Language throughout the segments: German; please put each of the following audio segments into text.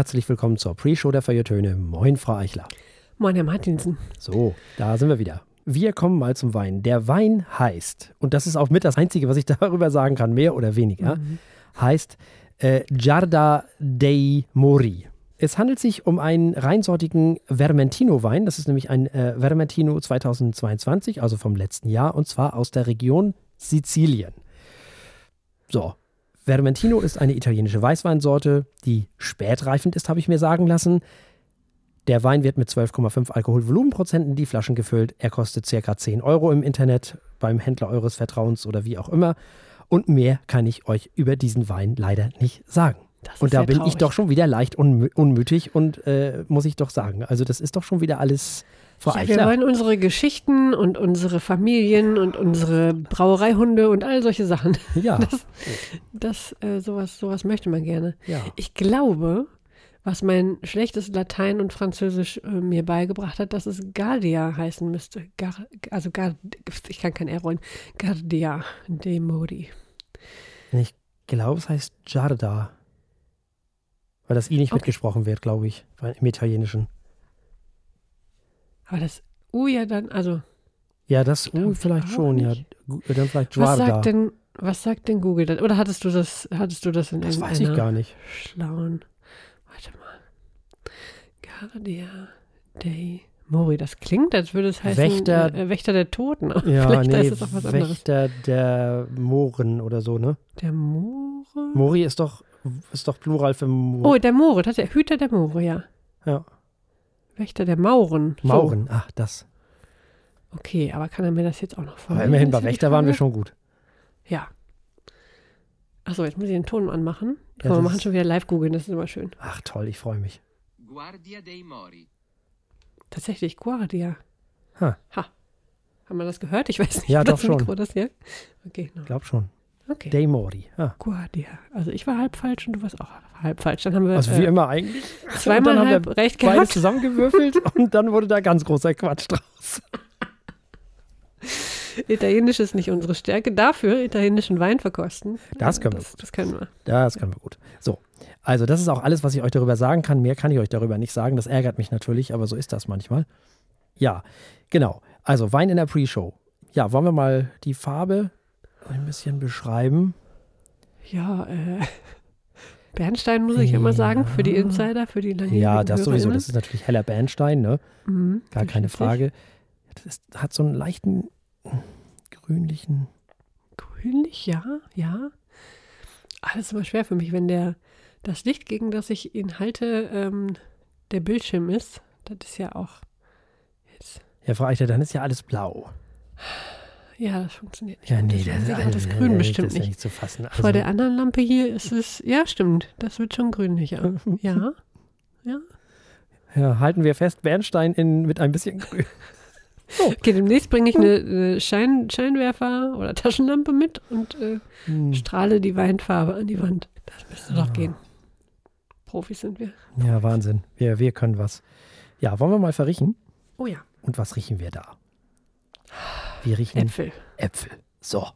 herzlich willkommen zur Pre-Show der Feiertöne. Moin, Frau Eichler. Moin, Herr Martinsen. So, da sind wir wieder. Wir kommen mal zum Wein. Der Wein heißt, und das ist auch mit das Einzige, was ich darüber sagen kann, mehr oder weniger, mhm. heißt äh, Giarda dei Mori. Es handelt sich um einen reinsortigen Vermentino-Wein. Das ist nämlich ein äh, Vermentino 2022, also vom letzten Jahr, und zwar aus der Region Sizilien. So, Vermentino ist eine italienische Weißweinsorte, die spätreifend ist, habe ich mir sagen lassen. Der Wein wird mit 12,5 Alkoholvolumenprozenten die Flaschen gefüllt. Er kostet ca. 10 Euro im Internet beim Händler eures Vertrauens oder wie auch immer. Und mehr kann ich euch über diesen Wein leider nicht sagen. Und da bin traurig. ich doch schon wieder leicht unmü unmütig und äh, muss ich doch sagen. Also das ist doch schon wieder alles Frau ja, Wir wollen unsere Geschichten und unsere Familien und unsere Brauereihunde und all solche Sachen. Ja. Das, das äh, sowas, sowas möchte man gerne. Ja. Ich glaube, was mein schlechtes Latein und Französisch äh, mir beigebracht hat, dass es Gardia heißen müsste. Gar, also Gar, ich kann kein R rollen. Gardia de Modi. Ich glaube, es heißt Giarda. Weil das I nicht okay. mitgesprochen wird, glaube ich, im Italienischen. Aber das U ja dann, also. Ja, das U vielleicht schon, ja. Dann vielleicht Was sagt denn, was sagt denn Google dann? Oder hattest du das, hattest du das in Das weiß ich gar nicht. Schlauen. Warte mal. Guardia Day Mori, das klingt, als würde es heißen Wächter, äh, Wächter der Toten. Ja, Vielleicht nee, heißt es auch was Wächter anderes. der Mohren oder so, ne? Der Moore? Mori ist doch, ist doch Plural für Moore. Oh, der Moore, das ist der Hüter der Moore, ja. Ja. Wächter der Mauren. So. Mauren, ach, das. Okay, aber kann er mir das jetzt auch noch vorstellen? Immerhin bei Wächter waren wir schon gut. Ja. Achso, jetzt muss ich den Ton anmachen. Ja, wir machen schon wieder live googeln, das ist immer schön. Ach toll, ich freue mich. Guardia dei Mori. Tatsächlich, Guardia. Ha. ha. Haben wir das gehört? Ich weiß nicht, ja, doch schon. Mikro das hier. Okay, no. Glaub schon. Okay. Dei Mori. Ah. Guardia. Also ich war halb falsch und du warst auch halb falsch. Dann haben wir. Also wie äh, immer eigentlich. Zweimal dann halb haben wir recht gehabt. Beides zusammengewürfelt und dann wurde da ganz großer Quatsch draus. Italienisch ist nicht unsere Stärke. Dafür italienischen Wein verkosten. Das können wir. Das, das können wir. Das können wir gut. So. Also, das ist auch alles, was ich euch darüber sagen kann. Mehr kann ich euch darüber nicht sagen. Das ärgert mich natürlich, aber so ist das manchmal. Ja, genau. Also, Wein in der Pre-Show. Ja, wollen wir mal die Farbe ein bisschen beschreiben? Ja, äh. Bernstein muss ich ja. immer sagen, für die Insider, für die lange Ja, das sowieso. Das ist natürlich heller Bernstein, ne? Mhm, Gar keine Frage. Das hat so einen leichten grünlichen. Grünlich, ja, ja. Alles ist immer schwer für mich, wenn der das Licht, gegen das ich ihn halte, ähm, der Bildschirm ist. Das ist ja auch. Jetzt. Ja, Frau Eichler, dann ist ja alles blau. Ja, das funktioniert nicht. Ja, nee, das, das, das, das Grün bestimmt das nicht. nicht zu fassen. Also Vor der anderen Lampe hier ist es, ja, stimmt, das wird schon grünlich. Ja, ja. ja. Ja, halten wir fest, Bernstein in, mit ein bisschen Grün. So. Okay, demnächst bringe ich eine, eine Schein, Scheinwerfer oder Taschenlampe mit und äh, hm. strahle die Weinfarbe an die Wand. Das müsste doch gehen. Profis sind wir. Ja, Wahnsinn. Wir, wir können was. Ja, wollen wir mal verriechen? Oh ja. Und was riechen wir da? Wir riechen Äpfel. Äpfel. So.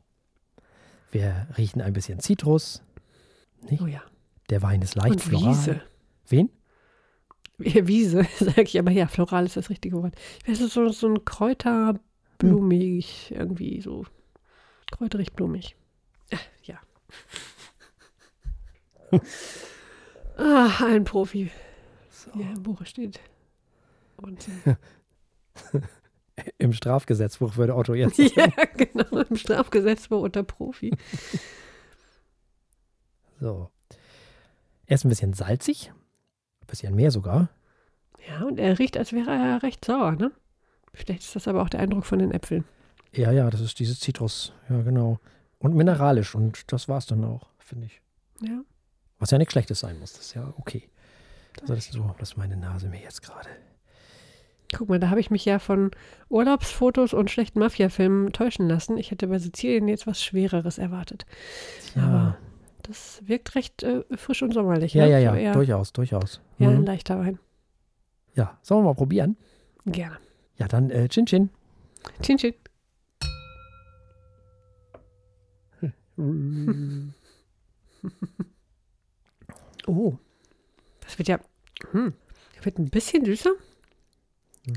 Wir riechen ein bisschen Zitrus. Nicht? Oh ja. Der Wein ist leicht Und floral. Wiese. Wen? Wiese, sage ich, aber ja, floral ist das richtige Wort. Es ist so, so ein Kräuterblumig, hm. irgendwie so kräuterig blumig. Äh, ja. ah, ein Profi. So. Ja, im Buche steht. Und, Im Strafgesetzbuch würde Otto jetzt. ja, genau, im Strafgesetzbuch unter Profi. so. Er ist ein bisschen salzig, ein bisschen mehr sogar. Ja, und er riecht, als wäre er recht sauer, ne? Vielleicht ist das aber auch der Eindruck von den Äpfeln. Ja, ja, das ist dieses Zitrus, ja, genau. Und mineralisch und das war es dann auch, finde ich. Ja. Was ja nichts Schlechtes sein muss, das ist ja okay. Also das ist so, dass meine Nase mir jetzt gerade. Guck mal, da habe ich mich ja von Urlaubsfotos und schlechten Mafia-Filmen täuschen lassen. Ich hätte bei Sizilien jetzt was Schwereres erwartet. Ja. Aber das wirkt recht äh, frisch und sommerlich. Ja, ne? ja, ja, so eher, durchaus, durchaus. Ja, mhm. ein leichter Wein. Ja, sollen wir mal probieren? Gerne. Ja, dann äh, Chin Chin. Chin Chin. oh. Das wird ja Hm. Wird ein bisschen süßer.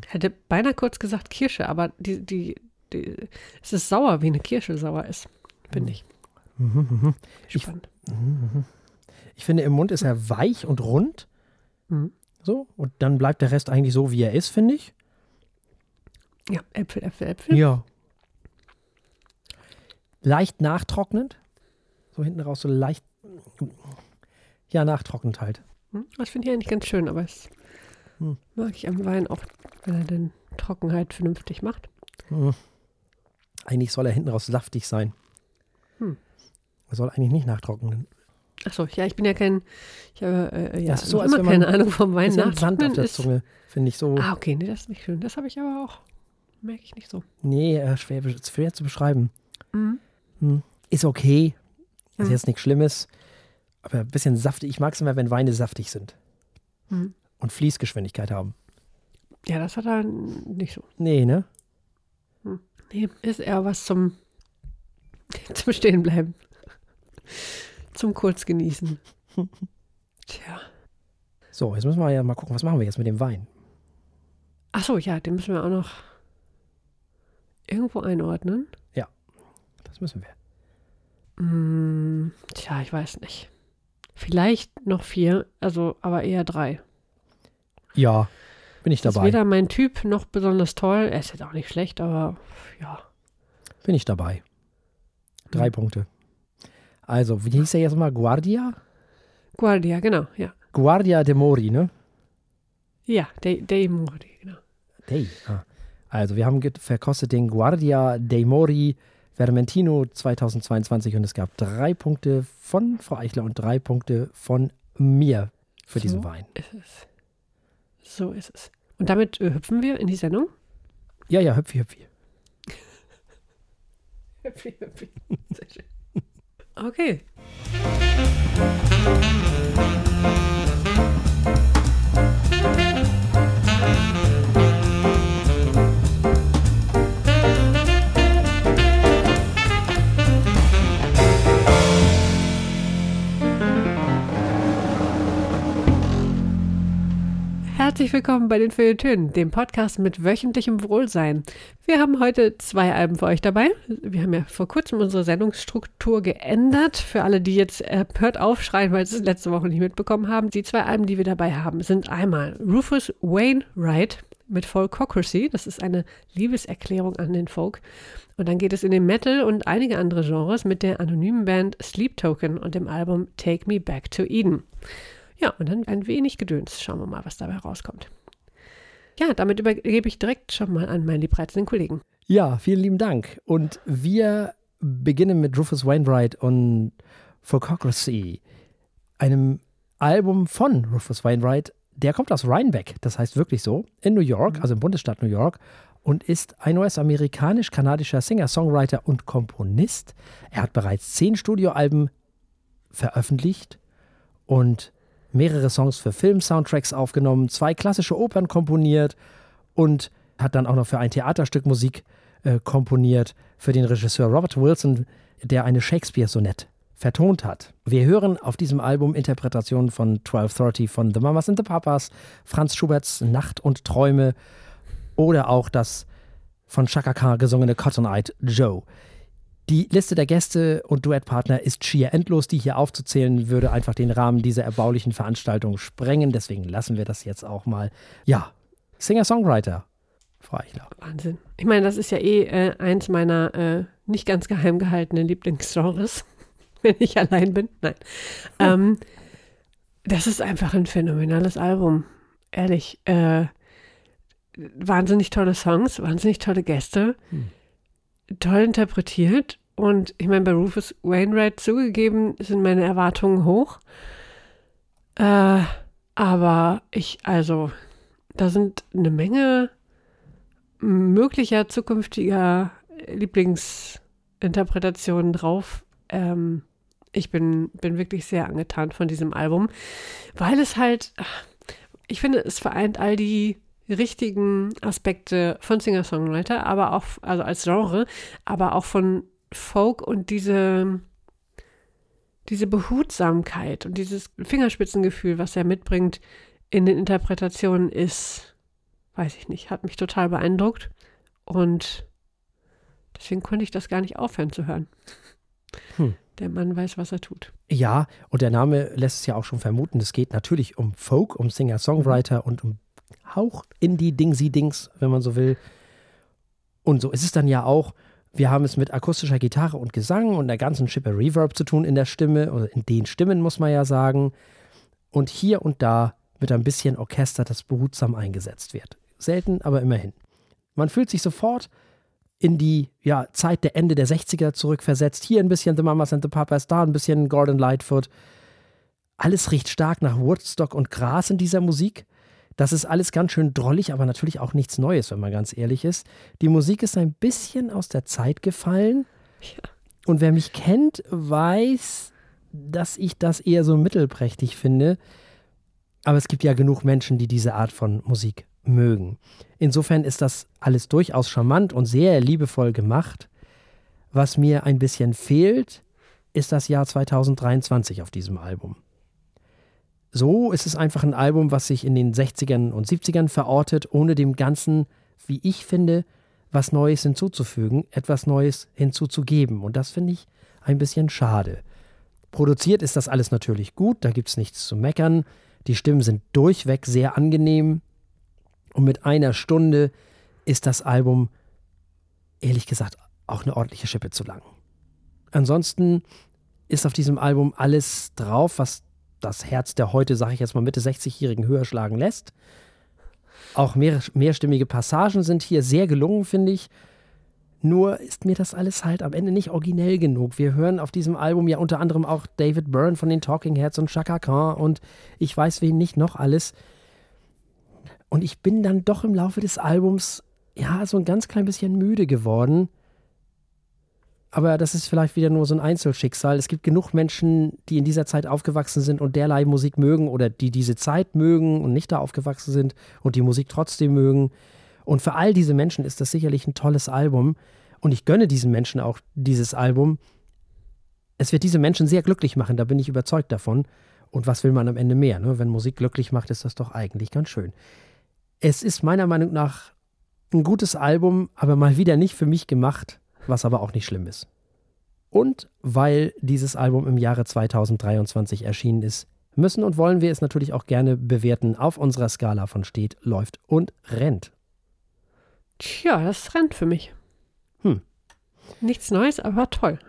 Hätte beinahe kurz gesagt Kirsche, aber die, die, die, es ist sauer, wie eine Kirsche sauer ist, finde ich. Mhm. Spannend. Ich finde, im Mund ist er weich und rund. Mhm. So. Und dann bleibt der Rest eigentlich so, wie er ist, finde ich. Ja, Äpfel, Äpfel, Äpfel. Ja. Leicht nachtrocknend. So hinten raus, so leicht. Ja, nachtrocknend halt. Hm, Das finde ich eigentlich ganz schön, aber es Hm. mag ich am Wein auch, wenn er den Trockenheit vernünftig macht. Hm. Eigentlich soll er hinten raus saftig sein. Hm. Er soll eigentlich nicht nachtrocknen. Achso, ja, ich bin ja kein, ich habe äh, ja Das ist so, immer man- keine Ahnung vom Wein. Bisschen Sand auf der ist, Zunge, finde ich so. ah, okay, nee, das ist nicht schön. Das habe ich aber auch, merke ich nicht so. Nee, äh, schwer, ist schwer zu beschreiben. Mhm. Hm. Ist okay. Ist Hm. jetzt nichts Schlimmes. Aber ein bisschen saftig. Ich mag es immer, wenn Weine saftig sind Mhm. Und Fließgeschwindigkeit haben. Ja, das hat er nicht so. Nee, ne? Nee, ist eher was zum, zum Stehenbleiben. Zum Kurzgenießen. Tja. So, jetzt müssen wir ja mal gucken, was machen wir jetzt mit dem Wein? Achso, ja, den müssen wir auch noch irgendwo einordnen. Das müssen wir. Hm, tja, ich weiß nicht. Vielleicht noch vier, also aber eher drei. Ja, bin ich Das ist dabei. weder mein Typ noch besonders toll. Er ist jetzt auch nicht schlecht, aber ja. Bin ich dabei. Drei Hm. Punkte. Also, wie hieß er jetzt mal? Guardia? Guardia, genau, ja. Guardia de Mori, ne? Ja, Dei, Dei Mori, genau. Dei. Ah. Also, wir haben verkostet den Guardia dei Mori Vermentino 2022 und es gab drei Punkte von Frau Eichler und drei Punkte von mir für diesen So. Wein. Ist es. So ist es. Und damit äh, hüpfen wir in die Sendung. Ja, ja, hüpfi, hüpfi. Hüpfi, hüpfi. Sehr schön. Okay. Herzlich willkommen bei den Feuilletönen, dem Podcast mit wöchentlichem Wohlsein. Wir haben heute zwei Alben für euch dabei. Wir haben ja vor kurzem unsere Sendungsstruktur geändert. Für alle, die jetzt empört aufschreien, weil sie es letzte Woche nicht mitbekommen haben. Die zwei Alben, die wir dabei haben, sind einmal Rufus Wainwright mit Folkocracy. Das ist eine Liebeserklärung an den Folk. Und dann geht es in den Metal und einige andere Genres mit der anonymen Band Sleep Token und dem Album Take Me Back to Eden. Ja, und dann ein wenig Gedöns. Schauen wir mal, was dabei rauskommt. Ja, damit übergebe ich direkt schon mal an meinen liebreizenden Kollegen. Ja, vielen lieben Dank. Und wir beginnen mit Rufus Wainwright und Photocracy, einem Album von Rufus Wainwright. Der kommt aus Rhinebeck, das heißt wirklich so, in New York, also im Bundesstaat New York, und ist ein US-amerikanisch-kanadischer Singer, Songwriter und Komponist. Er hat bereits zehn Studioalben veröffentlicht und mehrere Songs für Film-Soundtracks aufgenommen, zwei klassische Opern komponiert und hat dann auch noch für ein Theaterstück Musik äh, komponiert für den Regisseur Robert Wilson, der eine Shakespeare-Sonett vertont hat. Wir hören auf diesem Album Interpretationen von 1230 von The Mamas and the Papas, Franz Schuberts Nacht und Träume oder auch das von Chaka Khan gesungene Cotton Eyed Joe. Die Liste der Gäste und Duettpartner ist schier endlos. Die hier aufzuzählen, würde einfach den Rahmen dieser erbaulichen Veranstaltung sprengen. Deswegen lassen wir das jetzt auch mal. Ja, Singer-Songwriter, Frau Eichler. Wahnsinn. Ich meine, das ist ja eh äh, eins meiner äh, nicht ganz geheim gehaltenen Lieblingsgenres, wenn ich allein bin. Nein. Ähm, das ist einfach ein phänomenales Album. Ehrlich. Äh, wahnsinnig tolle Songs, wahnsinnig tolle Gäste, Hm. Toll interpretiert. Und ich meine, bei Rufus Wainwright zugegeben sind meine Erwartungen hoch. Äh, aber ich, also, da sind eine Menge möglicher zukünftiger Lieblingsinterpretationen drauf. Ähm, ich bin, bin wirklich sehr angetan von diesem Album, weil es halt, ich finde, es vereint all die richtigen Aspekte von Singer-Songwriter, aber auch, also als Genre, aber auch von Folk und diese, diese Behutsamkeit und dieses Fingerspitzengefühl, was er mitbringt, in den Interpretationen ist, weiß ich nicht, hat mich total beeindruckt. Und deswegen konnte ich das gar nicht aufhören zu hören. Hm. Der Mann weiß, was er tut. Ja, und der Name lässt es ja auch schon vermuten. Es geht natürlich um Folk, um Singer-Songwriter und um Hauch in die Dingsy-Dings, wenn man so will. Und so ist es dann ja auch. Wir haben es mit akustischer Gitarre und Gesang und der ganzen Schippe Reverb zu tun in der Stimme, oder in den Stimmen, muss man ja sagen. Und hier und da mit ein bisschen Orchester, das behutsam eingesetzt wird. Selten, aber immerhin. Man fühlt sich sofort in die ja, Zeit der Ende der 60er zurückversetzt. Hier ein bisschen The Mamas and the Papas, da ein bisschen Gordon Lightfoot. Alles riecht stark nach Woodstock und Gras in dieser Musik. Das ist alles ganz schön drollig, aber natürlich auch nichts Neues, wenn man ganz ehrlich ist. Die Musik ist ein bisschen aus der Zeit gefallen. Ja. Und wer mich kennt, weiß, dass ich das eher so mittelprächtig finde. Aber es gibt ja genug Menschen, die diese Art von Musik mögen. Insofern ist das alles durchaus charmant und sehr liebevoll gemacht. Was mir ein bisschen fehlt, ist das Jahr 2023 auf diesem Album. So ist es einfach ein Album, was sich in den 60ern und 70ern verortet, ohne dem Ganzen, wie ich finde, was Neues hinzuzufügen, etwas Neues hinzuzugeben. Und das finde ich ein bisschen schade. Produziert ist das alles natürlich gut, da gibt es nichts zu meckern. Die Stimmen sind durchweg sehr angenehm. Und mit einer Stunde ist das Album, ehrlich gesagt, auch eine ordentliche Schippe zu lang. Ansonsten ist auf diesem Album alles drauf, was das Herz der heute, sage ich jetzt mal, Mitte 60-Jährigen höher schlagen lässt. Auch mehr, mehrstimmige Passagen sind hier sehr gelungen, finde ich. Nur ist mir das alles halt am Ende nicht originell genug. Wir hören auf diesem Album ja unter anderem auch David Byrne von den Talking Heads und Chaka Khan und ich weiß wen nicht noch alles. Und ich bin dann doch im Laufe des Albums ja so ein ganz klein bisschen müde geworden. Aber das ist vielleicht wieder nur so ein Einzelschicksal. Es gibt genug Menschen, die in dieser Zeit aufgewachsen sind und derlei Musik mögen oder die diese Zeit mögen und nicht da aufgewachsen sind und die Musik trotzdem mögen. Und für all diese Menschen ist das sicherlich ein tolles Album. Und ich gönne diesen Menschen auch dieses Album. Es wird diese Menschen sehr glücklich machen, da bin ich überzeugt davon. Und was will man am Ende mehr? Ne? Wenn Musik glücklich macht, ist das doch eigentlich ganz schön. Es ist meiner Meinung nach ein gutes Album, aber mal wieder nicht für mich gemacht was aber auch nicht schlimm ist. Und weil dieses Album im Jahre 2023 erschienen ist, müssen und wollen wir es natürlich auch gerne bewerten auf unserer Skala von steht, läuft und rennt. Tja, das rennt für mich. Hm. Nichts Neues, aber toll.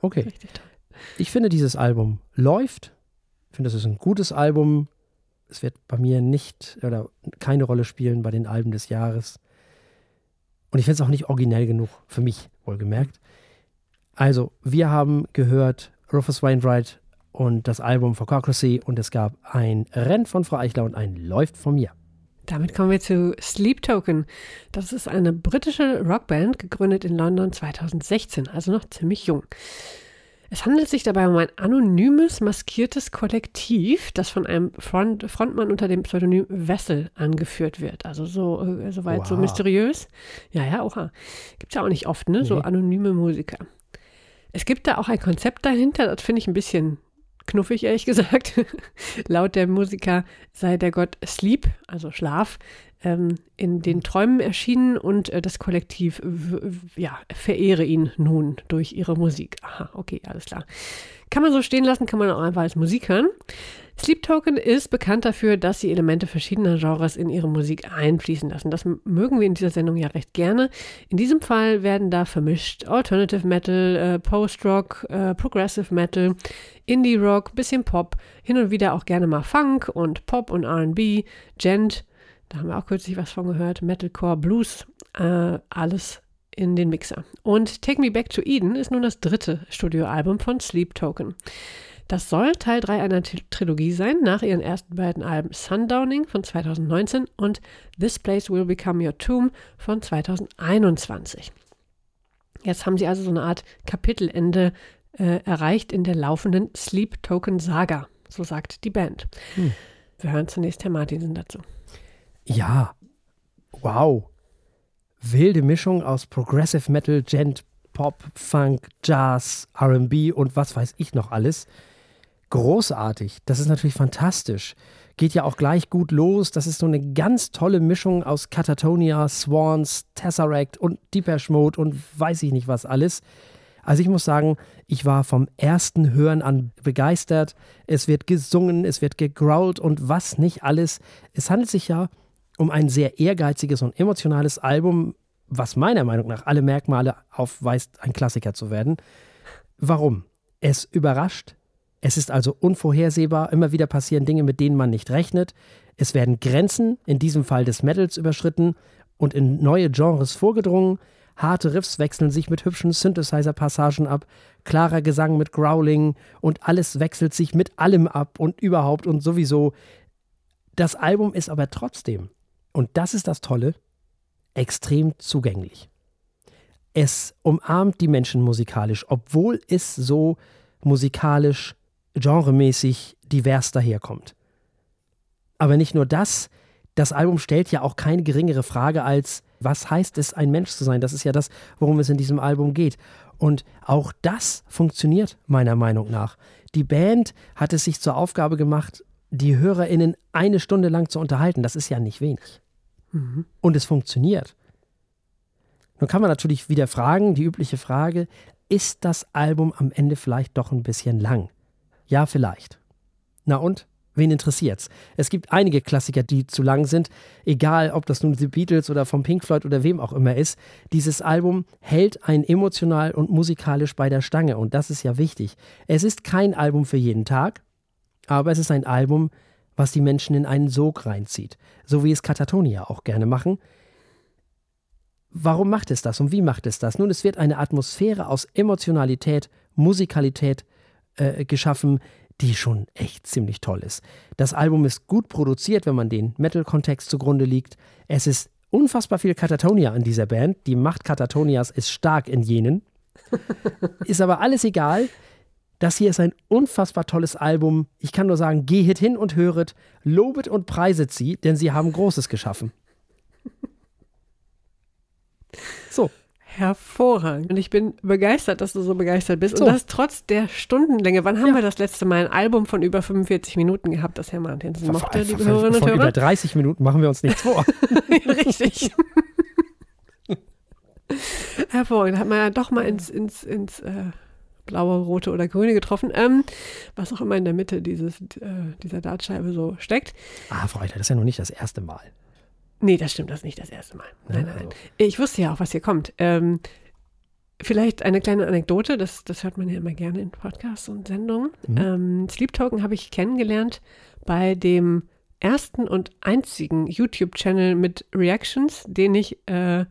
Okay. Richtig toll. Ich finde, dieses Album läuft. Ich finde, es ist ein gutes Album. Es wird bei mir nicht oder keine Rolle spielen bei den Alben des Jahres. Und ich finde es auch nicht originell genug, für mich wohlgemerkt. Also, wir haben gehört Rufus Wainwright und das Album Phococracy und es gab ein Renn von Frau Eichler und ein Läuft von mir. Damit kommen wir zu Sleep Token. Das ist eine britische Rockband, gegründet in London 2016, also noch ziemlich jung. Es handelt sich dabei um ein anonymes, maskiertes Kollektiv, das von einem Front Frontmann unter dem Pseudonym Wessel angeführt wird. Also so, äh, soweit so mysteriös. Ja, ja, oha. Gibt es ja auch nicht oft, ne? Nee. So anonyme Musiker. Es gibt da auch ein Konzept dahinter, das finde ich ein bisschen knuffig, ehrlich gesagt. Laut der Musiker sei der Gott Sleep, also Schlaf, ähm, in den Träumen erschienen und äh, das Kollektiv ja, verehre ihn nun durch ihre Musik. Aha, okay, alles klar. Kann man so stehen lassen, kann man auch einfach als Musik hören. Sleep Token ist bekannt dafür, dass sie Elemente verschiedener Genres in ihre Musik einfließen lassen. Das mögen wir in dieser Sendung ja recht gerne. In diesem Fall werden da vermischt Alternative Metal, äh, Post-Rock, äh, Progressive Metal, Indie-Rock, bisschen Pop, hin und wieder auch gerne mal Funk und Pop und RB, Gent, da haben wir auch kürzlich was von gehört. Metalcore, Blues, äh, alles in den Mixer. Und Take Me Back to Eden ist nun das dritte Studioalbum von Sleep Token. Das soll Teil 3 einer Trilogie sein, nach ihren ersten beiden Alben Sundowning von 2019 und This Place Will Become Your Tomb von 2021. Jetzt haben sie also so eine Art Kapitelende äh, erreicht in der laufenden Sleep Token Saga, so sagt die Band. Hm. Wir hören zunächst Herr Martinsen dazu. Ja, wow. Wilde Mischung aus Progressive Metal, Gent, Pop, Funk, Jazz, RB und was weiß ich noch alles. Großartig. Das ist natürlich fantastisch. geht ja auch gleich gut los. Das ist so eine ganz tolle Mischung aus Catatonia, Swans, Tesseract und Deepesh Mode und weiß ich nicht was alles. Also ich muss sagen, ich war vom ersten Hören an begeistert. Es wird gesungen, es wird gegrowlt und was nicht alles. Es handelt sich ja um ein sehr ehrgeiziges und emotionales Album, was meiner Meinung nach alle Merkmale aufweist, ein Klassiker zu werden. Warum? Es überrascht. Es ist also unvorhersehbar. Immer wieder passieren Dinge, mit denen man nicht rechnet. Es werden Grenzen, in diesem Fall des Metals, überschritten und in neue Genres vorgedrungen. Harte Riffs wechseln sich mit hübschen Synthesizer-Passagen ab, klarer Gesang mit Growling und alles wechselt sich mit allem ab und überhaupt und sowieso. Das Album ist aber trotzdem, und das ist das Tolle, extrem zugänglich. Es umarmt die Menschen musikalisch, obwohl es so musikalisch, genremäßig divers daherkommt. Aber nicht nur das, das Album stellt ja auch keine geringere Frage als, was heißt es, ein Mensch zu sein? Das ist ja das, worum es in diesem Album geht. Und auch das funktioniert meiner Meinung nach. Die Band hat es sich zur Aufgabe gemacht, die HörerInnen eine Stunde lang zu unterhalten. Das ist ja nicht wenig. Mhm. Und es funktioniert. Nun kann man natürlich wieder fragen, die übliche Frage, ist das Album am Ende vielleicht doch ein bisschen lang? Ja, vielleicht. Na und? Wen interessiert's? Es gibt einige Klassiker, die zu lang sind, egal ob das nun The Beatles oder von Pink Floyd oder wem auch immer ist. Dieses Album hält einen emotional und musikalisch bei der Stange und das ist ja wichtig. Es ist kein Album für jeden Tag, aber es ist ein Album, was die Menschen in einen Sog reinzieht, so wie es Katatonia auch gerne machen. Warum macht es das und wie macht es das? Nun, es wird eine Atmosphäre aus Emotionalität, Musikalität äh, geschaffen, die schon echt ziemlich toll ist. Das Album ist gut produziert, wenn man den Metal-Kontext zugrunde liegt. Es ist unfassbar viel Katatonia an dieser Band. Die Macht Katatonias ist stark in jenen. ist aber alles egal. Das hier ist ein unfassbar tolles Album. Ich kann nur sagen, gehet hin und höret, lobet und preiset sie, denn sie haben Großes geschaffen. So. Hervorragend. Und ich bin begeistert, dass du so begeistert bist. So. Und das trotz der Stundenlänge. Wann haben ja. wir das letzte Mal ein Album von über 45 Minuten gehabt, das Herr Martinsen mochte, liebe Hörerinnen und Hörer? Von über 30 Minuten machen wir uns nichts vor. Richtig. Hervorragend. Da hat man ja doch mal ins, ins, ins äh, blaue, rote oder grüne getroffen. Ähm, was auch immer in der Mitte dieses, äh, dieser Dartscheibe so steckt. Ah, Frau Eichler, das ist ja noch nicht das erste Mal. Nee, das stimmt, das ist nicht das erste Mal. Nein, nein, nein. Ich wusste ja auch, was hier kommt. Ähm, vielleicht eine kleine Anekdote, das, das hört man ja immer gerne in Podcasts und Sendungen. Mhm. Ähm, Sleep Token habe ich kennengelernt bei dem ersten und einzigen YouTube-Channel mit Reactions, den ich äh,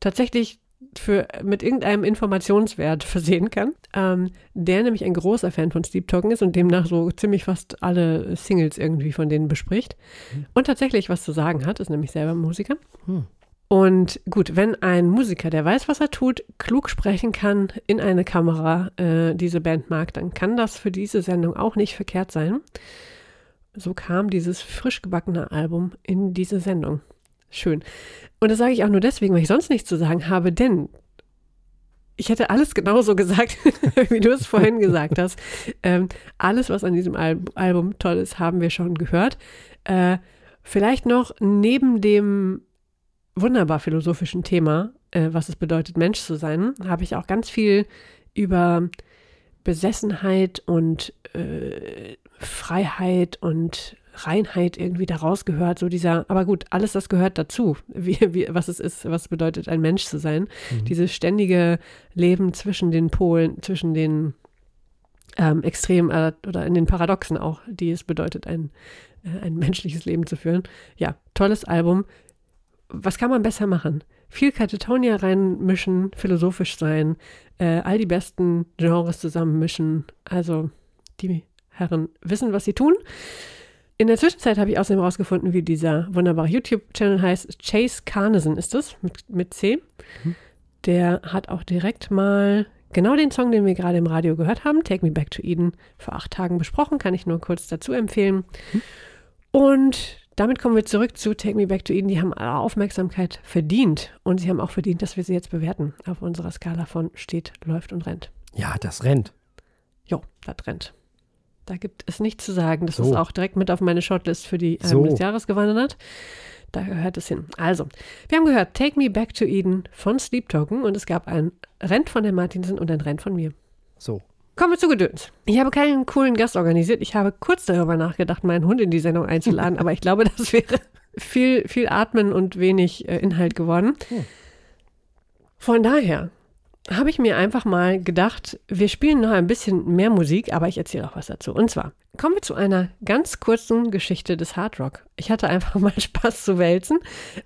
tatsächlich für, mit irgendeinem Informationswert versehen kann, ähm, der nämlich ein großer Fan von Sleep Talking ist und demnach so ziemlich fast alle Singles irgendwie von denen bespricht mhm. und tatsächlich was zu sagen hat, ist nämlich selber Musiker. Mhm. Und gut, wenn ein Musiker, der weiß, was er tut, klug sprechen kann, in eine Kamera äh, diese Band mag, dann kann das für diese Sendung auch nicht verkehrt sein. So kam dieses frisch gebackene Album in diese Sendung. Schön. Und das sage ich auch nur deswegen, weil ich sonst nichts zu sagen habe, denn ich hätte alles genauso gesagt, wie du es vorhin gesagt hast. Ähm, alles, was an diesem Al Album toll ist, haben wir schon gehört. Äh, vielleicht noch neben dem wunderbar philosophischen Thema, äh, was es bedeutet, Mensch zu sein, habe ich auch ganz viel über Besessenheit und äh, Freiheit und Reinheit irgendwie daraus gehört, so dieser, aber gut, alles das gehört dazu, wie, wie, was es ist, was es bedeutet, ein Mensch zu sein. Mhm. Dieses ständige Leben zwischen den Polen, zwischen den ähm, Extremen äh, oder in den Paradoxen auch, die es bedeutet, ein, äh, ein menschliches Leben zu führen. Ja, tolles Album. Was kann man besser machen? Viel Katatonia reinmischen, philosophisch sein, äh, all die besten Genres zusammenmischen. Also die Herren wissen, was sie tun. In der Zwischenzeit habe ich außerdem herausgefunden, wie dieser wunderbare YouTube-Channel heißt. Chase Carneson ist es, mit, mit C. Mhm. Der hat auch direkt mal genau den Song, den wir gerade im Radio gehört haben, Take Me Back to Eden, vor acht Tagen besprochen. Kann ich nur kurz dazu empfehlen. Mhm. Und damit kommen wir zurück zu Take Me Back to Eden. Die haben Aufmerksamkeit verdient und sie haben auch verdient, dass wir sie jetzt bewerten auf unserer Skala von steht, läuft und rennt. Ja, das rennt. Jo, das rennt. Da gibt es nichts zu sagen. Das So. ist auch direkt mit auf meine Shortlist für die Alben So. des Jahres gewandert. Da gehört es hin. Also, wir haben gehört Take Me Back to Eden von Sleep Token und es gab ein Rent von der Martinsen und ein Rent von mir. So. Kommen wir zu Gedöns. Ich habe keinen coolen Gast organisiert. Ich habe kurz darüber nachgedacht, meinen Hund in die Sendung einzuladen, aber ich glaube, das wäre viel, viel Atmen und wenig äh, Inhalt geworden. Hm. Von daher habe ich mir einfach mal gedacht, wir spielen noch ein bisschen mehr Musik, aber ich erzähle auch was dazu. Und zwar kommen wir zu einer ganz kurzen Geschichte des Hard Rock. Ich hatte einfach mal Spaß zu wälzen.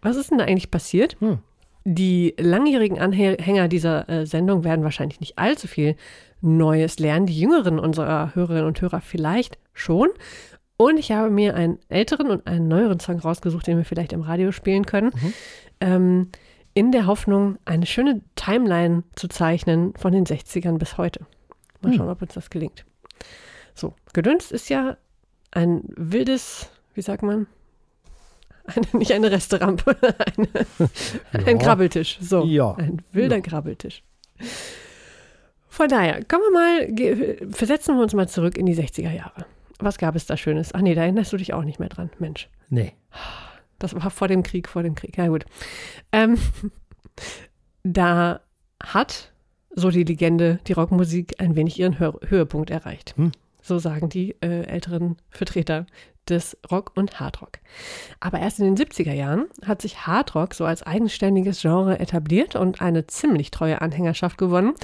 Was ist denn da eigentlich passiert? Hm. Die langjährigen Anhänger dieser äh, Sendung werden wahrscheinlich nicht allzu viel Neues lernen. Die jüngeren unserer Hörerinnen und Hörer vielleicht schon. Und ich habe mir einen älteren und einen neueren Song rausgesucht, den wir vielleicht im Radio spielen können. Ähm, in der Hoffnung, eine schöne Timeline zu zeichnen von den 60ern bis heute. Mal Hm. schauen, ob uns das gelingt. So, Gedöns ist ja ein wildes, wie sagt man? Eine, nicht eine Resterampe, eine, ein Ja. Grabbeltisch. So, Ja. ein wilder Ja. Grabbeltisch. Von daher, kommen wir mal, versetzen wir uns mal zurück in die 60er Jahre. Was gab es da Schönes? Ach nee, da erinnerst du dich auch nicht mehr dran, Mensch. Nee. Das war vor dem Krieg, vor dem Krieg. Ja, gut. Ähm, da hat, so die Legende, die Rockmusik ein wenig ihren Hö Höhepunkt erreicht. Hm. So sagen die äh, älteren Vertreter des Rock und Hardrock. Aber erst in den 70er Jahren hat sich Hardrock so als eigenständiges Genre etabliert und eine ziemlich treue Anhängerschaft gewonnen,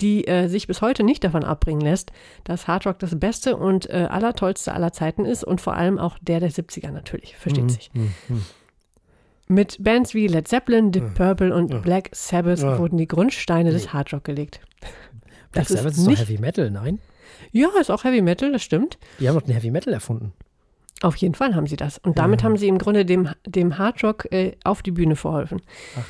die äh, sich bis heute nicht davon abbringen lässt, dass Hardrock das Beste und äh, allertollste aller Zeiten ist und vor allem auch der der 70er natürlich, versteht Mhm, sich. mhm, mhm. Mit Bands wie Led Zeppelin, Deep. Purple und Ja. Black Sabbath Ja. wurden die Grundsteine des Nee. Hardrock gelegt. Black Das ist Sabbath ist doch nicht- Heavy Metal, nein? Ja, ist auch Heavy Metal, das stimmt. Die haben doch den Heavy Metal erfunden. Auf jeden Fall haben sie das. Und damit Ja. haben sie im Grunde dem, dem Hardrock äh, auf die Bühne verholfen. Ach.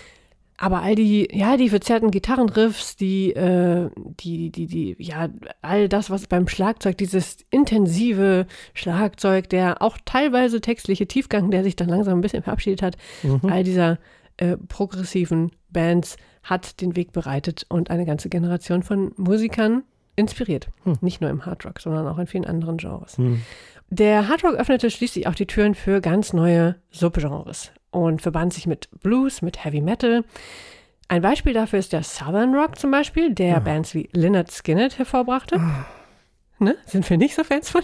Aber all die, ja, die verzerrten Gitarrenriffs, die, äh, die, die, die, ja, all das, was beim Schlagzeug, dieses intensive Schlagzeug, der auch teilweise textliche Tiefgang, der sich dann langsam ein bisschen verabschiedet hat, Mhm. all dieser äh, progressiven Bands hat den Weg bereitet und eine ganze Generation von Musikern inspiriert. Hm. Nicht nur im Hardrock, sondern auch in vielen anderen Genres. Mhm. Der Hardrock öffnete schließlich auch die Türen für ganz neue Subgenres und verband sich mit Blues, mit Heavy Metal. Ein Beispiel dafür ist der Southern Rock zum Beispiel, der Ah. Bands wie Lynyrd Skynyrd hervorbrachte. Ne? Sind wir nicht so Fans von?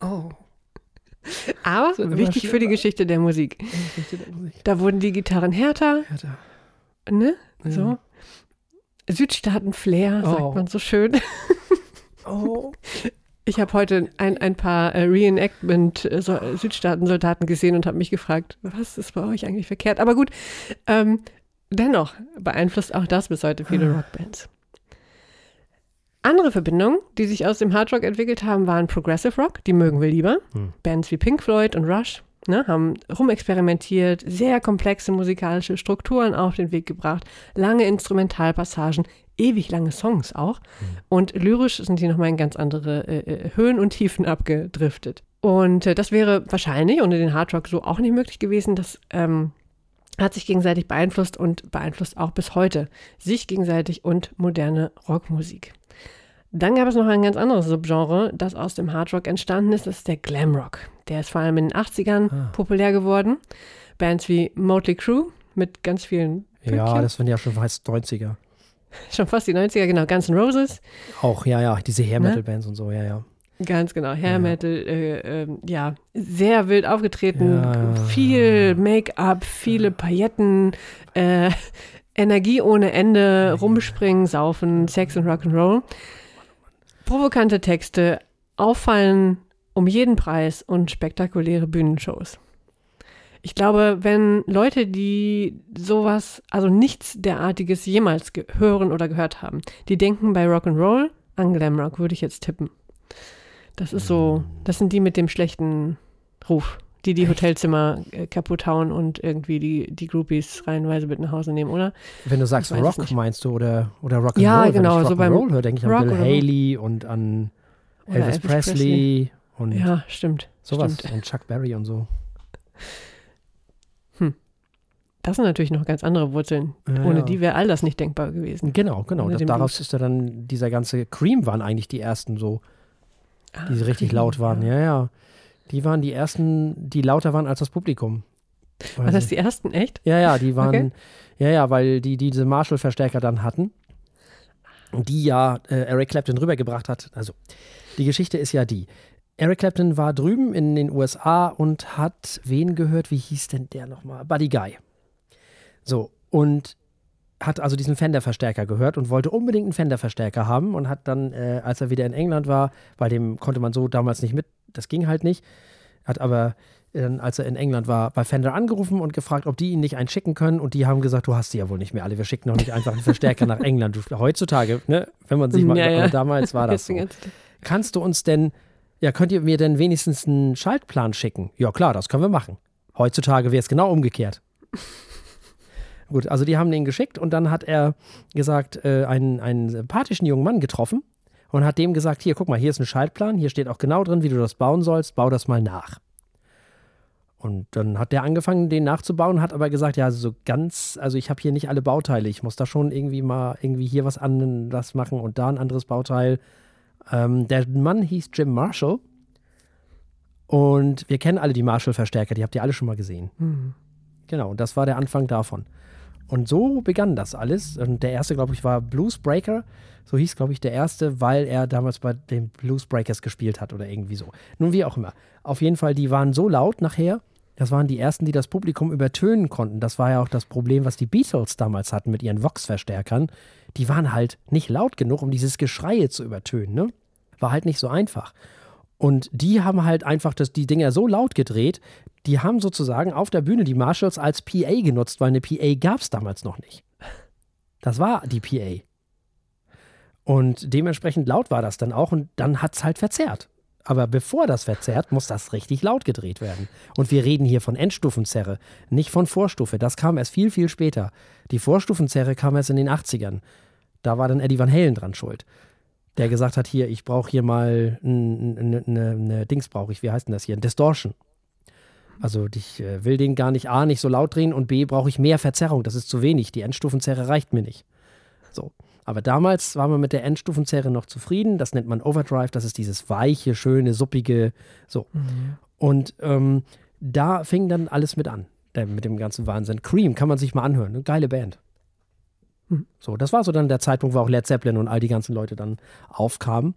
Oh. Aber wichtig für die. Geschichte der Musik. Da wurden die Gitarren härter, ne? So. Ja. Südstaaten-Flair, sagt Oh. man so schön. Oh. Ich habe heute ein, ein paar äh, Reenactment-Südstaaten-Soldaten gesehen und habe mich gefragt, was ist bei euch eigentlich verkehrt? Aber gut, ähm, dennoch beeinflusst auch das bis heute viele Rockbands. Andere Verbindungen, die sich aus dem Hardrock entwickelt haben, waren Progressive Rock, die mögen wir lieber. Hm. Bands wie Pink Floyd und Rush ne, haben rumexperimentiert, sehr komplexe musikalische Strukturen auf den Weg gebracht, lange Instrumentalpassagen, ewig lange Songs auch. Und lyrisch sind die nochmal in ganz andere äh, äh, Höhen und Tiefen abgedriftet. Und äh, das wäre wahrscheinlich ohne den Hardrock so auch nicht möglich gewesen. Das ähm, hat sich gegenseitig beeinflusst und beeinflusst auch bis heute sich gegenseitig und moderne Rockmusik. Dann gab es noch ein ganz anderes Subgenre, das aus dem Hardrock entstanden ist. Das ist der Glamrock. Der ist vor allem in den 80ern Ah. populär geworden. Bands wie Motley Crue mit ganz vielen Ja, Pünktchen. das waren ja schon fast 90er. Schon fast die 90er, genau. Guns N' Roses. Auch, ja, ja, diese Hair Ne? Metal Bands und so, ja, ja. Ganz genau. Hair Ja. Metal, äh, ähm, ja, sehr wild aufgetreten. Ja, ja, viel Make-up, viele Pailletten, äh, Energie ohne Ende, rumspringen, saufen, Sex und Rock'n'Roll. Provokante Texte, auffallen um jeden Preis und spektakuläre Bühnenshows. Ich glaube, wenn Leute, die sowas, also nichts derartiges jemals hören oder gehört haben, die denken bei Rock'n'Roll an Glamrock, würde ich jetzt tippen. Das ist so, das sind die mit dem schlechten Ruf, die die Hotelzimmer äh, kaputt hauen und irgendwie die, die Groupies reihenweise mit nach Hause nehmen, oder? Wenn du sagst Ich Rock, meinst du, oder, oder Rock'n'Roll. Ja, Wenn genau, ich so beim Rock'n'Roll höre, denke ich an Rock Bill so. Haley und an Elvis, Elvis Presley, Presley. und Ja, stimmt. sowas. Stimmt. Und Chuck Berry und so. Das sind natürlich noch ganz andere Wurzeln. Ja, Ohne ja. die wäre all das nicht denkbar gewesen. Genau, genau. Das, daraus Blues. ist ja dann dieser ganze Cream waren eigentlich die ersten so die richtig laut waren. Ja, ja. Die waren die ersten, die lauter waren als das Publikum. Waren das die ersten, echt? Ja, ja, die waren, okay. ja, ja, weil die, die diese Marshall-Verstärker dann hatten, die ja äh, Eric Clapton rübergebracht hat. Also, die Geschichte ist ja die. Eric Clapton war drüben in den USA und hat wen gehört? Wie hieß denn der nochmal? Buddy Guy. So, und hat also diesen Fender-Verstärker gehört und wollte unbedingt einen Fender-Verstärker haben und hat dann, äh, als er wieder in England war, bei dem konnte man so damals nicht mit, das ging halt nicht, hat aber dann, als er in England war, bei Fender angerufen und gefragt, ob die ihn nicht einen schicken können. Und die haben gesagt, du hast die ja wohl nicht mehr alle. Wir schicken doch nicht einfach einen Verstärker nach England. Du, heutzutage, ne, wenn man sich mal, ja, ja. damals war das so. Kannst du uns denn, ja, könnt ihr mir denn wenigstens einen Schaltplan schicken? Ja, klar, das können wir machen. Heutzutage wäre es genau umgekehrt. Gut, also die haben den geschickt und dann hat er gesagt, äh, einen, einen sympathischen jungen Mann getroffen und hat dem gesagt, hier, guck mal, hier ist ein Schaltplan, hier steht auch genau drin, wie du das bauen sollst, bau das mal nach. Und dann hat der angefangen, den nachzubauen, hat aber gesagt, ja, so ganz, also ich habe hier nicht alle Bauteile, ich muss da schon irgendwie mal irgendwie hier was anderes machen und da ein anderes Bauteil. Ähm, der Mann hieß Jim Marshall und wir kennen alle die Marshall-Verstärker, die habt ihr alle schon mal gesehen. Mhm. Genau, und das war der Anfang davon. Und so begann das alles. Und der erste, glaube ich, war Blues Breaker. So hieß, glaube ich, der erste, weil er damals bei den Blues Breakers gespielt hat oder irgendwie so. Nun, wie auch immer. Auf jeden Fall, die waren so laut nachher. Das waren die ersten, die das Publikum übertönen konnten. Das war ja auch das Problem, was die Beatles damals hatten mit ihren Vox-Verstärkern. Die waren halt nicht laut genug, um dieses Geschreie zu übertönen. Ne? War halt nicht so einfach. Und die haben halt einfach das, die Dinger so laut gedreht, die haben sozusagen auf der Bühne die Marshalls als PA genutzt, weil eine PA gab es damals noch nicht. Das war die PA. Und dementsprechend laut war das dann auch und dann hat es halt verzerrt. Aber bevor das verzerrt, muss das richtig laut gedreht werden. Und wir reden hier von Endstufenzerre, nicht von Vorstufe. Das kam erst viel, viel später. Die Vorstufenzerre kam erst in den 80ern. Da war dann Eddie Van Halen dran schuld. Der gesagt hat, hier, ich brauche hier mal eine, eine Dings brauche ich, wie heißt denn das hier? Ein Distortion. Also ich äh, will den gar nicht A, nicht so laut drehen und B, brauche ich mehr Verzerrung. Das ist zu wenig. Die Endstufenzerre reicht mir nicht. So. Aber damals war man mit der Endstufenzerre noch zufrieden. Das nennt man Overdrive. Das ist dieses weiche, schöne, suppige. So. Mhm. Und ähm, da fing dann alles mit an. Mit dem ganzen Wahnsinn. Cream kann man sich mal anhören. Eine geile Band. Mhm. So, das war so dann der Zeitpunkt, wo auch Led Zeppelin und all die ganzen Leute dann aufkamen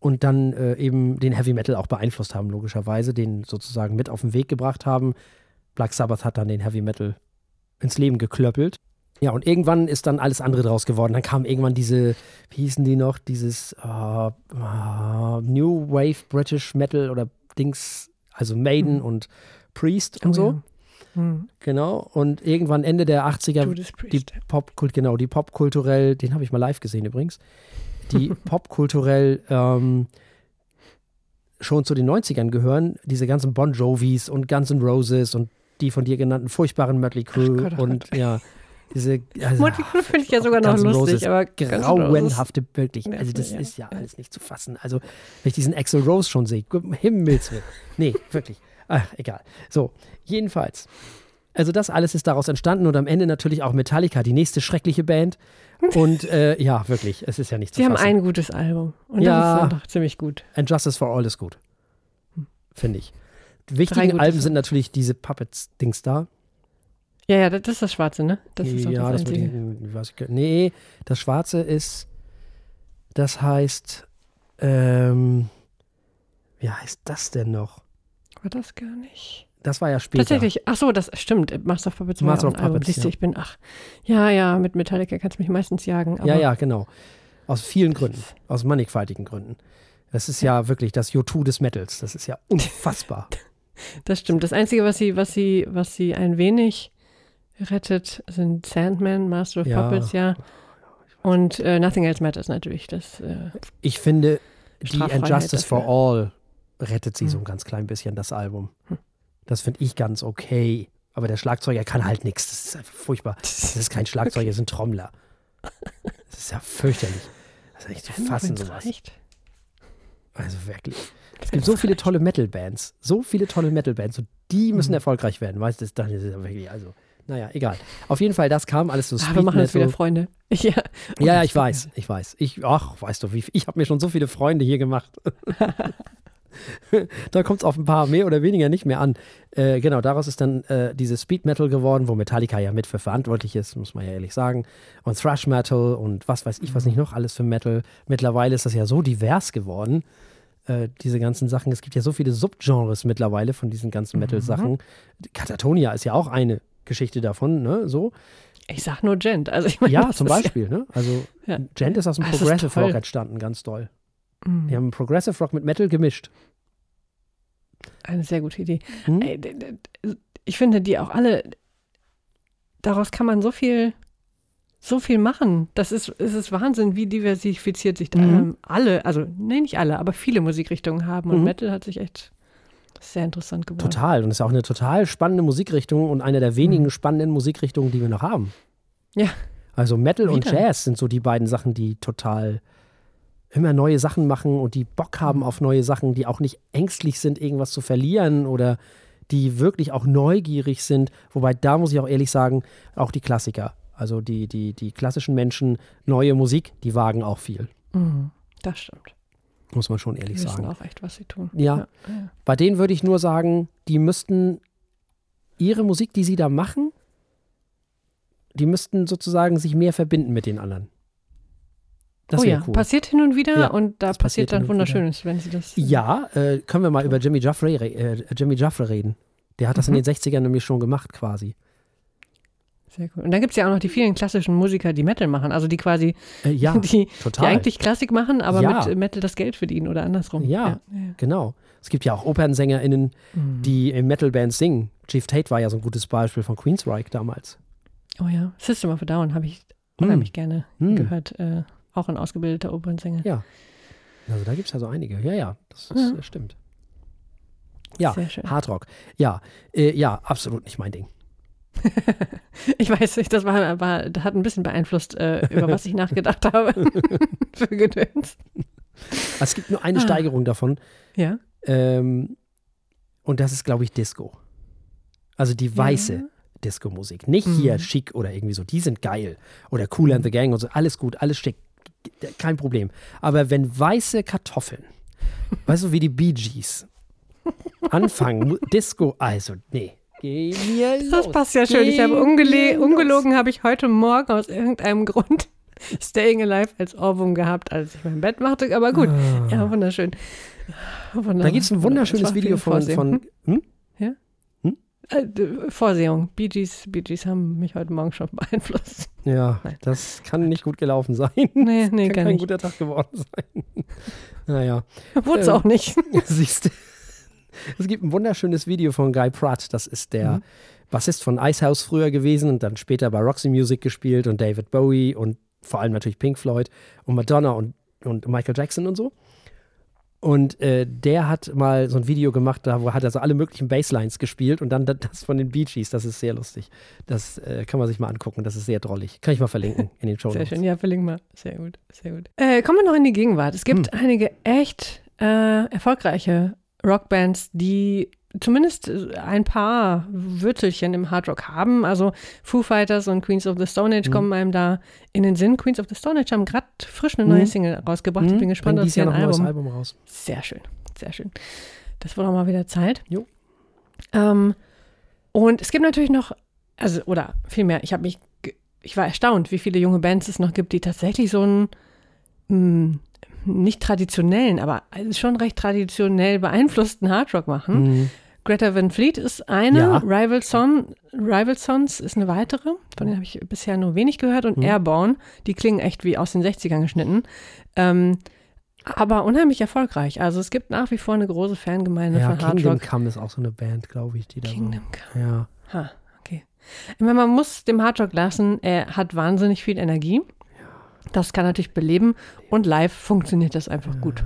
und dann äh, eben den Heavy Metal auch beeinflusst haben, logischerweise, den sozusagen mit auf den Weg gebracht haben. Black Sabbath hat dann den Heavy Metal ins Leben geklöppelt. Ja, und irgendwann ist dann alles andere draus geworden. Dann kam irgendwann diese, wie hießen die noch, dieses uh, uh, New Wave British Metal oder Dings, also Maiden mhm. und Priest und oh, so. Ja. Mhm. Genau. Und irgendwann Ende der 80er, die Pop, genau, die Popkulturell, den habe ich mal live gesehen übrigens die popkulturell ähm, schon zu den 90ern gehören, diese ganzen Bon Jovis und Guns N' Roses und die von dir genannten furchtbaren Mötley Crew Gott, oh und Gott. ja, diese also, Mötley Crew finde ich ja sogar noch lustig, Roses, aber grauenhafte wirklich, also das ist ja alles nicht zu fassen. Also, wenn ich diesen Axel Rose schon sehe, Himmelswillen. Nee, wirklich. Ach, egal. So, jedenfalls. Also das alles ist daraus entstanden und am Ende natürlich auch Metallica, die nächste schreckliche Band. Und äh, ja, wirklich, es ist ja nicht zu Sie fassen. haben ein gutes Album und ja, das ist ziemlich gut. And Justice for All ist gut, finde ich. Die wichtigen Alben sind natürlich diese Puppets-Dings da. Ja, ja, das ist das Schwarze, ne? Das ist ja, das, das ich, weiß ich, Nee, das Schwarze ist, das heißt, ähm, wie heißt das denn noch? War das gar nicht? Das war ja später. Tatsächlich. Ach so, das stimmt. Master of Puppets Master of Puppets. Siehst du, ja. ich bin, ach, ja, ja, mit Metallica kannst du mich meistens jagen. ja, ja, genau. Aus vielen Gründen. Aus mannigfaltigen Gründen. Das ist ja wirklich das U2 des Metals. Das ist ja unfassbar. das stimmt. Das Einzige, was sie, was sie, was sie ein wenig rettet, sind Sandman, Master of ja. Puppets, ja. Und äh, Nothing Else Matters natürlich. Das, äh, ich finde, die And Justice for All rettet sie hm. so ein ganz klein bisschen, das Album. Hm. Das finde ich ganz okay. Aber der Schlagzeuger kann halt nichts. Das ist einfach furchtbar. Das ist kein Schlagzeuger, das ist ein Trommler. Das ist ja fürchterlich. Das ist nicht zu fassen, sowas. Reicht. Also wirklich. Es gibt so viele tolle Metal-Bands. So viele tolle Metal-Bands. Und die müssen mhm. erfolgreich werden. Weißt du, das ist ja wirklich, also, naja, egal. Auf jeden Fall, das kam alles so Ah, wir machen jetzt wieder Freunde. Ja, Ja, ja, ich weiß, ich weiß. Ich, ach, weißt du, wie, ich habe mir schon so viele Freunde hier gemacht. da kommt es auf ein paar mehr oder weniger nicht mehr an. Äh, genau, daraus ist dann äh, dieses Speed Metal geworden, wo Metallica ja mit für verantwortlich ist, muss man ja ehrlich sagen. Und Thrash Metal und was weiß ich, was nicht noch alles für Metal. Mittlerweile ist das ja so divers geworden, äh, diese ganzen Sachen. Es gibt ja so viele Subgenres mittlerweile von diesen ganzen Metal-Sachen. Katatonia ist ja auch eine Geschichte davon, ne? So. ich sag nur Gent. Also ich meine, Ja, zum Beispiel, ne? Also Ja. Gent ist aus dem Progressive. Rock entstanden, ganz doll. Mhm. Die haben Progressive Rock mit Metal gemischt. Eine sehr gute Idee. Hm? D- Ich finde, die auch alle, daraus kann man so viel, so viel machen. Das ist, es ist Wahnsinn, wie diversifiziert sich da Mhm. alle, also nee, nicht alle, aber viele Musikrichtungen haben. Und Mhm. Metal hat sich echt sehr interessant geworden. Total. Und ist auch eine total spannende Musikrichtung und eine der wenigen spannenden Musikrichtungen, die wir noch haben. Mhm. Ja. Also Metal und Wieder. Jazz sind so die beiden Sachen, die total immer neue Sachen machen und die Bock Mhm. haben auf neue Sachen, die auch nicht ängstlich sind, irgendwas zu verlieren oder die wirklich auch neugierig sind. Wobei da muss ich auch ehrlich sagen, auch die Klassiker, also die, die, die klassischen Menschen, neue Musik, die wagen auch viel. Mhm. Das stimmt. Muss man schon Die ehrlich wissen sagen. auch echt, was sie tun. Ja. ja. Bei denen würde ich nur sagen, die müssten ihre Musik, die sie da machen, die müssten sozusagen sich mehr verbinden mit den anderen. Das oh ja, cool. passiert hin und wieder Ja, und da passiert passiert dann wieder. Wunderschönes, wenn sie das. Ja, äh, können wir mal über Jimmy Jaffrey, re- äh, Jimmy Jaffrey reden. Der hat das Mhm. in den 60ern nämlich schon gemacht quasi. Sehr cool. Und dann gibt es ja auch noch die vielen klassischen Musiker, die Metal machen, also die quasi, Äh, ja, die, die eigentlich Klassik machen, aber Ja. mit Metal das Geld verdienen oder andersrum. Ja. ja. Genau. Es gibt ja auch OpernsängerInnen, Mhm. die in Metalbands singen. Chief Tate war ja so ein gutes Beispiel von Queensryche damals. Oh ja, System of a Down habe ich Hm. unheimlich gerne Hm. gehört. Äh, auch ein ausgebildeter Opernsänger. Ja. Also da gibt es ja so einige. Ja, ja, das ist, Ja. das stimmt. Ja, Sehr schön. Hardrock. Ja, äh, ja, absolut nicht mein Ding. Ich weiß nicht, das war, war, das hat ein bisschen beeinflusst, äh, über was ich nachgedacht habe. Für Gedöns. Es gibt nur eine Ah. Steigerung davon. Ja. Ähm, und das ist, glaube ich, Disco. Also die weiße Ja. Disco-Musik. Nicht hier Mhm. schick oder irgendwie so. Die sind geil. Oder Cool and the Gang und so. Alles gut, alles schick. Kein Problem. Aber wenn weiße Kartoffeln, weißt du, wie die Bee Gees, anfangen, Disco, also, nee. Geh mir Das los. passt ja schön. Ich habe Geh ungele mir los. ungelogen, habe ich heute Morgen aus irgendeinem Grund Staying Alive als Ohrwurm gehabt, als ich mein Bett machte. Aber gut, ja, wunderschön. Wunderbar. Ah. Da gibt es ein wunderschönes Das Video von, von hm? Äh, d- Vorsehung. Bee Gees, Bee Gees haben mich heute Morgen schon beeinflusst. Ja, Nein. das kann nicht gut gelaufen sein. Nee, nee, kann gar kein nicht. guter Tag geworden sein. naja, Wurde es äh, auch nicht. siehst du. Es gibt ein wunderschönes Video von Guy Pratt. Das ist der Mhm. Bassist von Icehouse früher gewesen und dann später bei Roxy Music gespielt und David Bowie und vor allem natürlich Pink Floyd und Madonna und, und Michael Jackson und so. Und äh, der hat mal so ein Video gemacht, da wo hat er so alle möglichen Basslines gespielt und dann das- von den Bee Gees. Das ist sehr lustig. Das äh, kann man sich mal angucken. Das ist sehr drollig. Kann ich mal verlinken in den Show Sehr Notes. schön, ja, verlinken wir. Sehr gut, sehr gut. Äh, kommen wir noch in die Gegenwart. Es gibt Hm. einige echt äh, erfolgreiche Rockbands, die zumindest äh, ein paar Würzelchen im Hardrock haben. Also Foo Fighters und Queens of the Stone Age Mhm. kommen einem da in den Sinn. Queens of the Stone Age haben gerade frisch eine neue Mhm. Single rausgebracht. Ich Hm, bin gespannt bringen auf ihr noch ein neues Album. Album raus. Sehr schön, sehr schön. Das wurde auch mal wieder Zeit. Jo. Ähm, und es gibt natürlich noch, also, oder vielmehr, ich habe mich, ich war erstaunt, wie viele junge Bands es noch gibt, die tatsächlich so einen, mh, nicht traditionellen, aber also schon recht traditionell beeinflussten Hardrock machen. Mhm. Greta Van Fleet ist eine, Ja. Rival, Son, Rival Sons ist eine weitere, von denen habe ich bisher nur wenig gehört und Mhm. Airborne, die klingen echt wie aus den 60ern geschnitten. Ähm, aber unheimlich erfolgreich. Also es gibt nach wie vor eine große Fangemeinde Ja, von Kingdom Hardrock. Come ist auch so eine Band, glaube ich, die da Kingdom Come. so. Ja. Ha, okay. Ich meine, man muss dem Hardrock lassen, er hat wahnsinnig viel Energie. Das kann natürlich beleben und live funktioniert das einfach gut.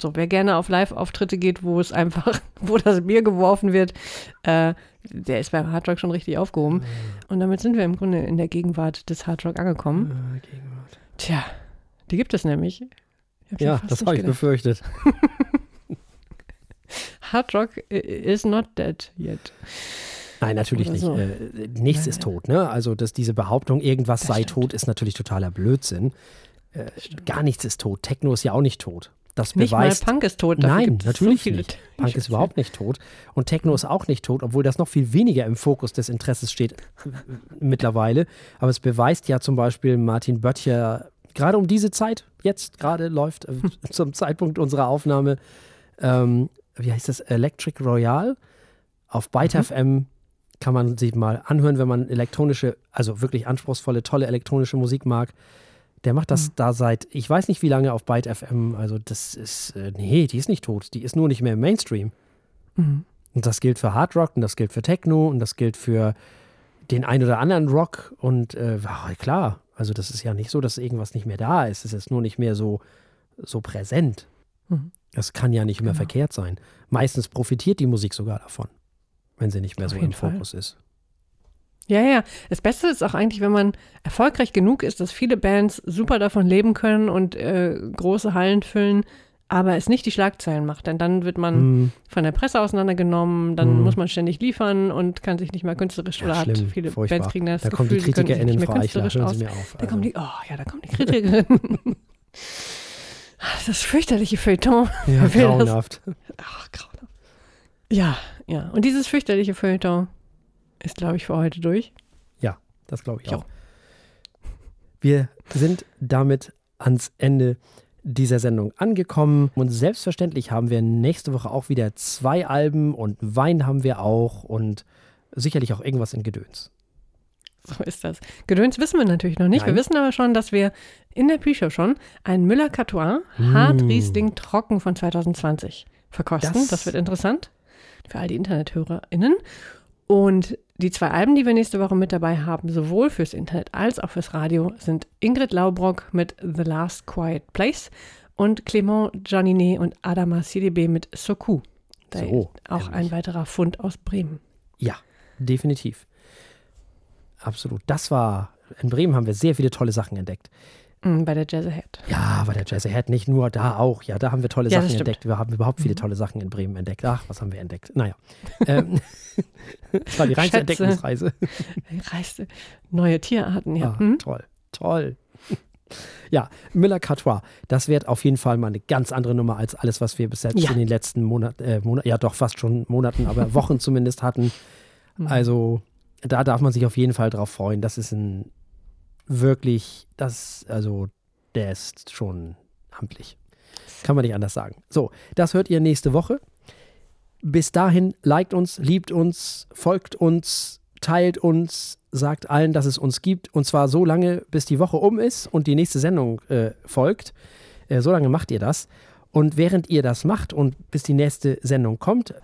So, wer gerne auf Live-Auftritte geht, wo es einfach, wo das Bier geworfen wird, äh, der ist beim Hardrock schon richtig aufgehoben. Und damit sind wir im Grunde in der Gegenwart des Hardrock angekommen. Äh, Gegenwart. Tja, die gibt es nämlich. Ja, das habe ich gedacht. befürchtet. Hardrock i- is not dead yet. Nein, natürlich nicht. so. Äh, nichts Ja, ist tot. Ne? Also, dass diese Behauptung, irgendwas Das sei stimmt. tot, ist natürlich totaler Blödsinn. Äh, gar nichts ist tot. Techno ist ja auch nicht tot. Das Nicht mal beweist. Punk ist tot. Nein, natürlich so nicht. Punk ist überhaupt nicht tot. Und Techno ist auch nicht tot, obwohl das noch viel weniger im Fokus des Interesses steht äh, mittlerweile. Aber es beweist ja zum Beispiel Martin Böttcher, gerade um diese Zeit, jetzt gerade läuft, äh, zum Zeitpunkt unserer Aufnahme, ähm, wie heißt das, Electric Royale auf Byte Mhm. FM kann man sich mal anhören, wenn man elektronische, also wirklich anspruchsvolle, tolle elektronische Musik mag. Der macht das Mhm. da seit, ich weiß nicht wie lange auf Byte FM. Also das ist, äh, nee, die ist nicht tot. Die ist nur nicht mehr im Mainstream. Mhm. Und das gilt für Hard Rock und das gilt für Techno und das gilt für den ein oder anderen Rock. Und äh, ja, klar, also das ist ja nicht so, dass irgendwas nicht mehr da ist. Es ist nur nicht mehr so, so präsent. Mhm. Das kann ja nicht mehr Genau. verkehrt sein. Meistens profitiert die Musik sogar davon, wenn sie nicht mehr Auf so im Fall. Fokus ist. Ja, ja. Das Beste ist auch eigentlich, wenn man erfolgreich genug ist, dass viele Bands super davon leben können und äh, große Hallen füllen, aber es nicht die Schlagzeilen macht. Denn dann wird man Hm, von der Presse auseinandergenommen, dann Mhm. muss man ständig liefern und kann sich nicht mehr künstlerisch ja, oder hat schlimm, viele furchtbar. Bands kriegen das da Gefühl, kommen die sie können sich KritikerInnen nicht mehr künstlerisch aus. Sie mir auf. Da kommen Also, die, oh ja, da kommen die Kritikerinnen. Das fürchterliche Feuilleton. ja, will das? grauenhaft. Ach, grauenhaft. Ja, ja. Und dieses fürchterliche Feuilleton ist, glaube ich, für heute durch. Das glaube ich Jo. auch. Wir sind damit ans Ende dieser Sendung angekommen. Und selbstverständlich haben wir nächste Woche auch wieder zwei Alben und Wein haben wir auch und sicherlich auch irgendwas in Gedöns. So ist das. Gedöns wissen wir natürlich noch nicht. Nein. Wir wissen aber schon, dass wir in der Pre-Show schon einen Müller-Catois Mm. Hart-Riesling Trocken von 2020 verkosten. Das- Das, wird interessant für all die InternethörerInnen. Und die zwei Alben, die wir nächste Woche mit dabei haben, sowohl fürs Internet als auch fürs Radio, sind Ingrid Laubrock mit The Last Quiet Place und Clément Janinet und Adama CDB mit Soku. So, auch ein weiterer Fund aus Bremen. Ja, definitiv. Absolut. Das war, in Bremen haben wir sehr viele tolle Sachen entdeckt. Mm, Bei der Jazz Ahead. Ja, bei der Jazz Ahead nicht nur, da auch. Ja, da haben wir tolle Ja, Sachen entdeckt. Wir haben überhaupt viele tolle Sachen in Bremen entdeckt. Ach, was haben wir entdeckt? Naja. ähm, das war die reinste Schätze. Entdeckungsreise. Reiste neue Tierarten, ja. Ah, Hm? Toll, toll. Ja, Müller-Catois, das wird auf jeden Fall mal eine ganz andere Nummer als alles, was wir bis jetzt Ja. in den letzten Monaten, äh, Monat, ja doch fast schon Monaten, aber Wochen zumindest hatten. Mhm. Also da darf man sich auf jeden Fall drauf freuen. Das ist ein wirklich, das, also der ist schon amtlich. Kann man nicht anders sagen. So, das hört ihr nächste Woche. Bis dahin, liked uns, liebt uns, folgt uns, teilt uns, sagt allen, dass es uns gibt. Und zwar so lange, bis die Woche um ist und die nächste Sendung äh, folgt. Äh, so lange macht ihr das. Und während ihr das macht und bis die nächste Sendung kommt,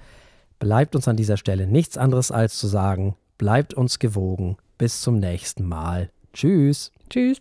bleibt uns an dieser Stelle nichts anderes als zu sagen, bleibt uns gewogen. Bis zum nächsten Mal. Tschüss. Tschüss.